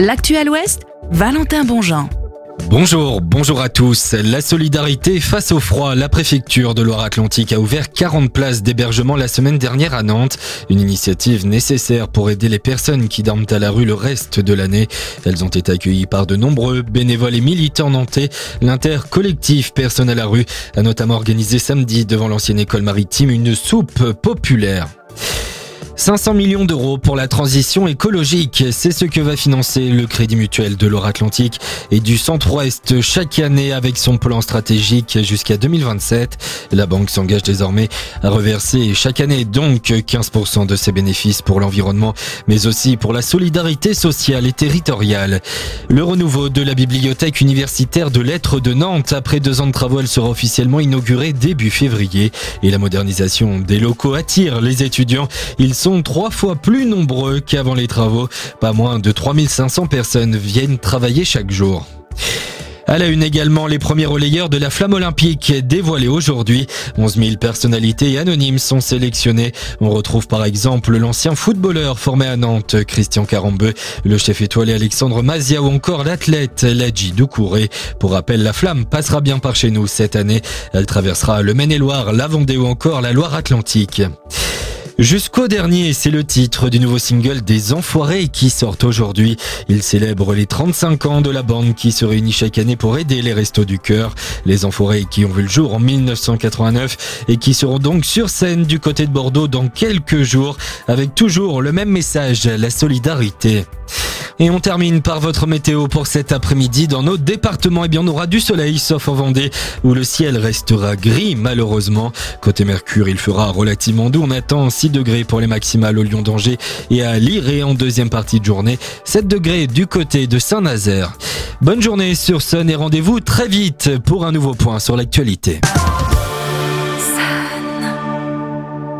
L'actuel Ouest, Valentin Bonjean. Bonjour, bonjour à tous. La solidarité face au froid, la préfecture de Loire-Atlantique a ouvert 40 places d'hébergement la semaine dernière à Nantes. Une initiative nécessaire pour aider les personnes qui dorment à la rue le reste de l'année. Elles ont été accueillies par de nombreux bénévoles et militants nantais. L'intercollectif Personne à la rue a notamment organisé samedi devant l'ancienne école maritime une soupe populaire. 500 millions d'euros pour la transition écologique, c'est ce que va financer le Crédit Mutuel de l'Or-Atlantique et du Centre-Ouest chaque année avec son plan stratégique jusqu'à 2027. La banque s'engage désormais à reverser chaque année donc 15% de ses bénéfices pour l'environnement, mais aussi pour la solidarité sociale et territoriale. Le renouveau de la bibliothèque universitaire de lettres de Nantes, après deux ans de travaux, elle sera officiellement inaugurée début février et la modernisation des locaux attire les étudiants. Ils trois fois plus nombreux qu'avant les travaux. Pas moins de 3500 personnes viennent travailler chaque jour. À la une également, les premiers relayeurs de la flamme olympique dévoilés aujourd'hui. 11 000 personnalités anonymes sont sélectionnées. On retrouve par exemple l'ancien footballeur formé à Nantes, Christian Carambeu, le chef étoilé Alexandre Mazia ou encore l'athlète Ladji Doucouré. Pour rappel, la flamme passera bien par chez nous cette année. Elle traversera le Maine-et-Loire, la Vendée ou encore la Loire-Atlantique. Jusqu'au dernier, c'est le titre du nouveau single des Enfoirés qui sort aujourd'hui. Il célèbre les 35 ans de la bande qui se réunit chaque année pour aider les restos du cœur. Les Enfoirés qui ont vu le jour en 1989 et qui seront donc sur scène du côté de Bordeaux dans quelques jours avec toujours le même message, la solidarité. Et on termine par votre météo pour cet après-midi. Dans nos départements, eh bien, on aura du soleil, sauf en Vendée, où le ciel restera gris, malheureusement. Côté Mercure, il fera relativement doux. On attend 6 degrés pour les maximales au Lyon d'Angers et à Liré en deuxième partie de journée. 7 degrés du côté de Saint-Nazaire. Bonne journée sur Sun et rendez-vous très vite pour un nouveau point sur l'actualité.